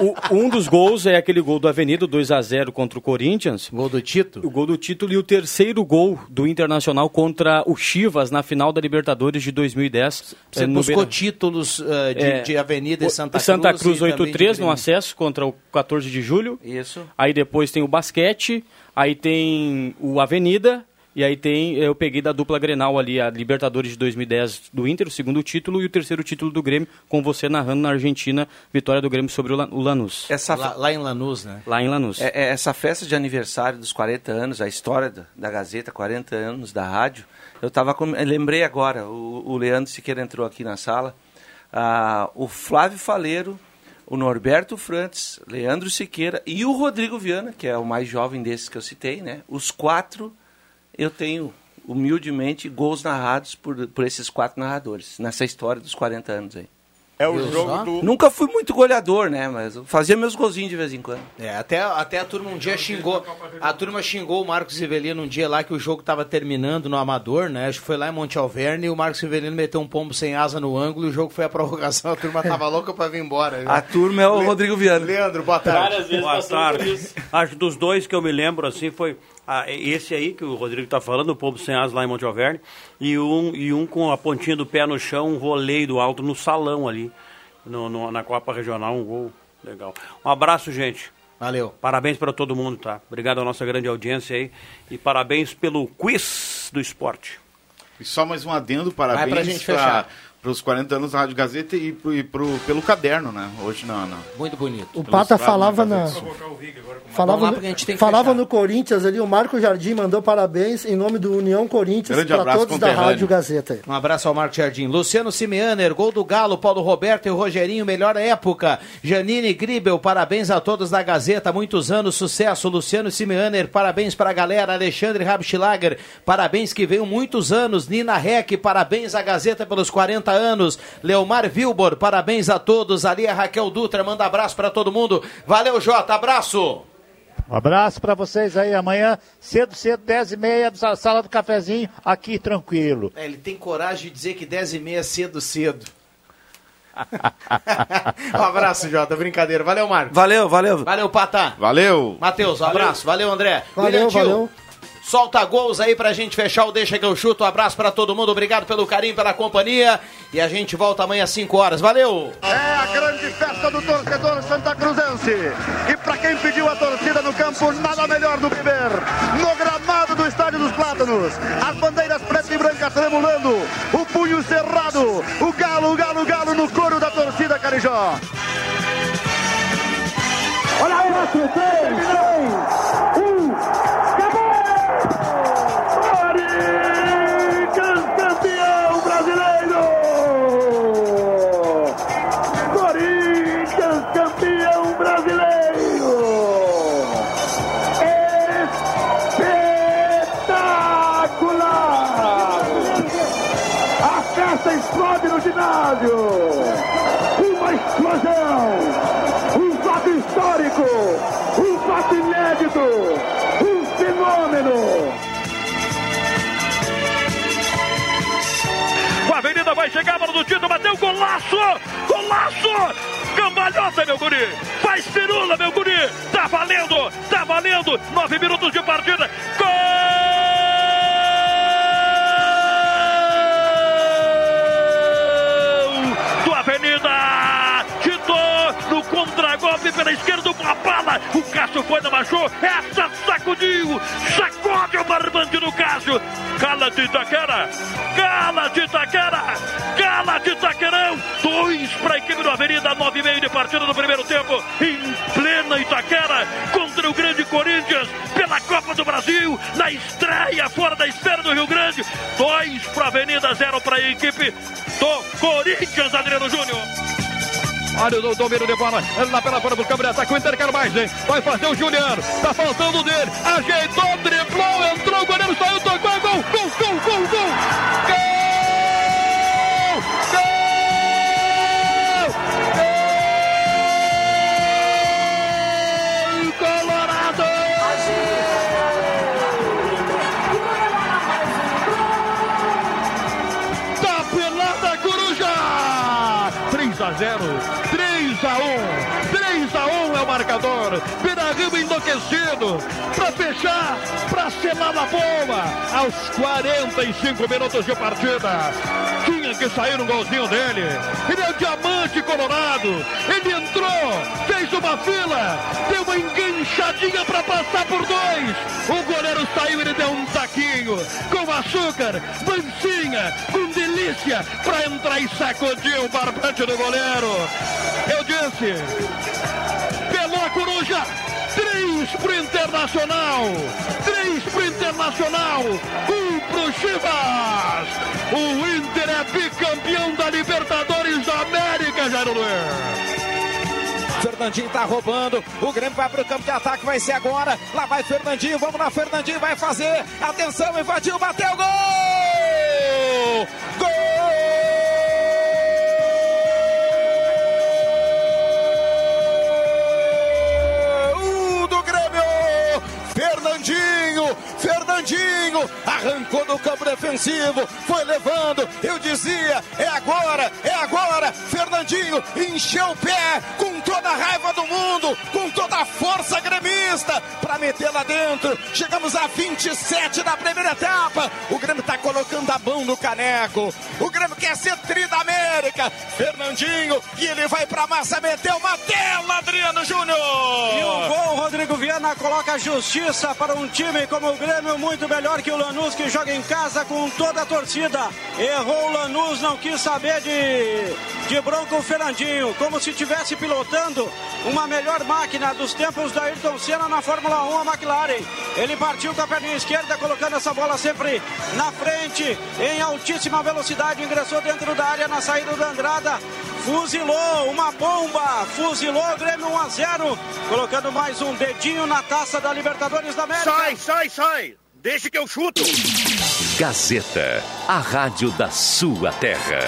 O, um dos gols é aquele gol do Avenida, 2x0 contra o Corinthians. Gol do título. O gol do título e o terceiro gol do Internacional contra o Chivas na final da Libertadores de 2010. Você eh, buscou Beira- títulos eh, de, É, de Avenida e Santa Cruz. Santa Cruz e também de 8-3 no acesso contra o 14 de julho. Isso. Aí depois tem o basquete, aí tem o Avenida, e aí tem, eu peguei da dupla Grenal ali, a Libertadores de 2010 do Inter, o segundo título, e o terceiro título do Grêmio, com você narrando na Argentina, vitória do Grêmio sobre o Lan- o Lanús. Essa Lá, lá em Lanús, né? Lá em Lanús. É, é, essa festa de aniversário dos 40 anos, a história da, da Gazeta, 40 anos da rádio, eu tava com, eu lembrei agora, o, o Leandro Siqueira entrou aqui na sala, ah, o Flávio Faleiro, o Norberto Frantes, Leandro Siqueira e o Rodrigo Viana, que é o mais jovem desses que eu citei, né? Os quatro eu tenho humildemente gols narrados por, por esses quatro narradores, nessa história dos 40 anos aí. É o jogo do. Nunca fui muito goleador, né? Mas eu fazia meus golzinhos de vez em quando. É, até, até a turma um dia xingou. A turma xingou o Marcos Rivelino um dia lá que o jogo estava terminando no Amador, né? Acho que foi lá em Monte Alverne e o Marcos Rivelino meteu um pombo sem asa no ângulo e o jogo foi a (laughs) prorrogação. A turma tava louca pra vir embora. né? A turma é o Rodrigo Viana. Leandro, boa tarde. Várias vezes Boa tarde. Acho dos dois que eu me lembro assim foi ah, esse aí que o Rodrigo está falando, o Povo Sem As lá em Monte Alverne, e um, e um com a pontinha do pé no chão, um voleio do alto no salão ali, no, no- na Copa Regional, um gol legal. Um abraço, gente. Valeu. Parabéns para todo mundo, tá? Obrigado à nossa grande audiência aí. E parabéns pelo quiz do esporte. E só mais um adendo, parabéns gente fechar. Para os 40 anos da Rádio Gazeta e, pro, e pro- pelo caderno, né? Hoje não, não. Muito bonito. O Pata falava na. Falava, Vamos lá, no, porque a gente tem que falava no Corinthians ali, o Marco Jardim mandou parabéns em nome do União Corinthians para todos da. Rádio Gazeta. Um abraço ao Marco Jardim. Luciano Simeaner, gol do Galo, Paulo Roberto e o Rogerinho, melhor época. Janine Gribel, parabéns a todos da Gazeta, muitos anos, sucesso. Luciano Simeaner, parabéns para a galera. Alexandre Rabschlager, parabéns que veio muitos anos. Nina Reck, parabéns à Gazeta pelos 40 anos. Leomar Vilbor, parabéns a todos. Ali a Raquel Dutra, manda abraço para todo mundo. Valeu, Jota, abraço. Um abraço para vocês aí. Amanhã, cedo, cedo, 10 e meia, na sala do cafezinho, aqui tranquilo. É, ele tem coragem de dizer que 10 e meia é cedo, cedo. (laughs) um abraço, Jota. Brincadeira. Valeu, Marcos. Valeu, valeu. Valeu, Patá. Valeu. Matheus, um abraço. Valeu, André. Valeu, William Tio, valeu. Solta gols aí pra gente fechar o Deixa que eu chuto. Um abraço pra todo mundo. Obrigado pelo carinho, pela companhia. E a gente volta amanhã às 5 horas. Valeu! É a grande festa do torcedor Santa Cruzense. E para quem pediu a torcida no campo, nada melhor do que ver. No gramado do Estádio dos Plátanos, as bandeiras pretas e brancas tremulando, o punho cerrado, o galo, o galo, o galo no coro da torcida Carijó. Olha aí, 4, 3, 2, Um fato inédito! Um fenômeno! A Avenida vai chegar, bola do Tito, bateu, golaço! Golaço! Cambalhota, meu guri! Faz firula, meu guri! Tá valendo! Tá valendo! Nove minutos de partida! Contragolpe pela esquerda, uma bala! O Cássio foi, não achou! Essa sacudiu! Sacode o barbante do Cássio! Cala-te, Itaquera! Cala-te, Itaquera! Cala-te, Itaquerão! Dois para a equipe do Avenida, nove e meio de partida no primeiro tempo, em plena Itaquera, contra o grande Corinthians, pela Copa do Brasil, na estreia fora da esfera do Rio Grande. Dois para a Avenida, zero para a equipe do Corinthians, Adriano Júnior. Olha o domínio de bola. Lá pela fora pro câmera de ataque. O Inter quer mais, hein? Vai fazer o Juliano. Tá faltando dele. Ajeitou, Enlouquecido para fechar, para selar na boa aos 45 minutos de partida. Tinha que sair um golzinho dele. Ele é o diamante colorado. Ele entrou, fez uma fila, deu uma enganchadinha para passar por dois. O goleiro saiu, ele deu um taquinho com açúcar, mansinha, com delícia para entrar e sacudir o barbante do goleiro. Eu disse, pro Internacional, três pro Internacional, um pro Chivas. O Inter é bicampeão da Libertadores da América, Jairo Luiz. Fernandinho tá roubando. O Grêmio vai pro campo de ataque, vai ser agora. Lá vai Fernandinho, vamos lá, Fernandinho vai fazer. Atenção, invadiu, bateu gol! Arrancou do campo defensivo, foi levando. Eu dizia, é agora, é agora. Fernandinho encheu o pé com toda a raiva do mundo, com toda a força gremista para meter lá dentro. Chegamos a 27 da primeira etapa. O Grêmio está colocando a mão no caneco. O Grêmio quer ser tri da América. Fernandinho e ele vai para massa, meteu uma tela, Adriano Júnior. E o gol, Rodrigo Viana coloca justiça para um time como o Grêmio, muito melhor que o Lanús, que joga em casa com toda a torcida. Errou o Lanús, não quis saber de, de bronco Fernandinho, como se estivesse pilotando uma melhor máquina dos tempos da Ayrton Senna na Fórmula 1, a McLaren. Ele partiu com a perna esquerda, colocando essa bola sempre na frente, em altíssima velocidade, ingressou dentro da área na saída do Andrada. Fuzilou uma bomba, fuzilou Grêmio 1 a 0, colocando mais um dedinho na taça da Libertadores da América. Sai, sai, sai! Deixa que eu chuto! Gazeta, a rádio da sua terra.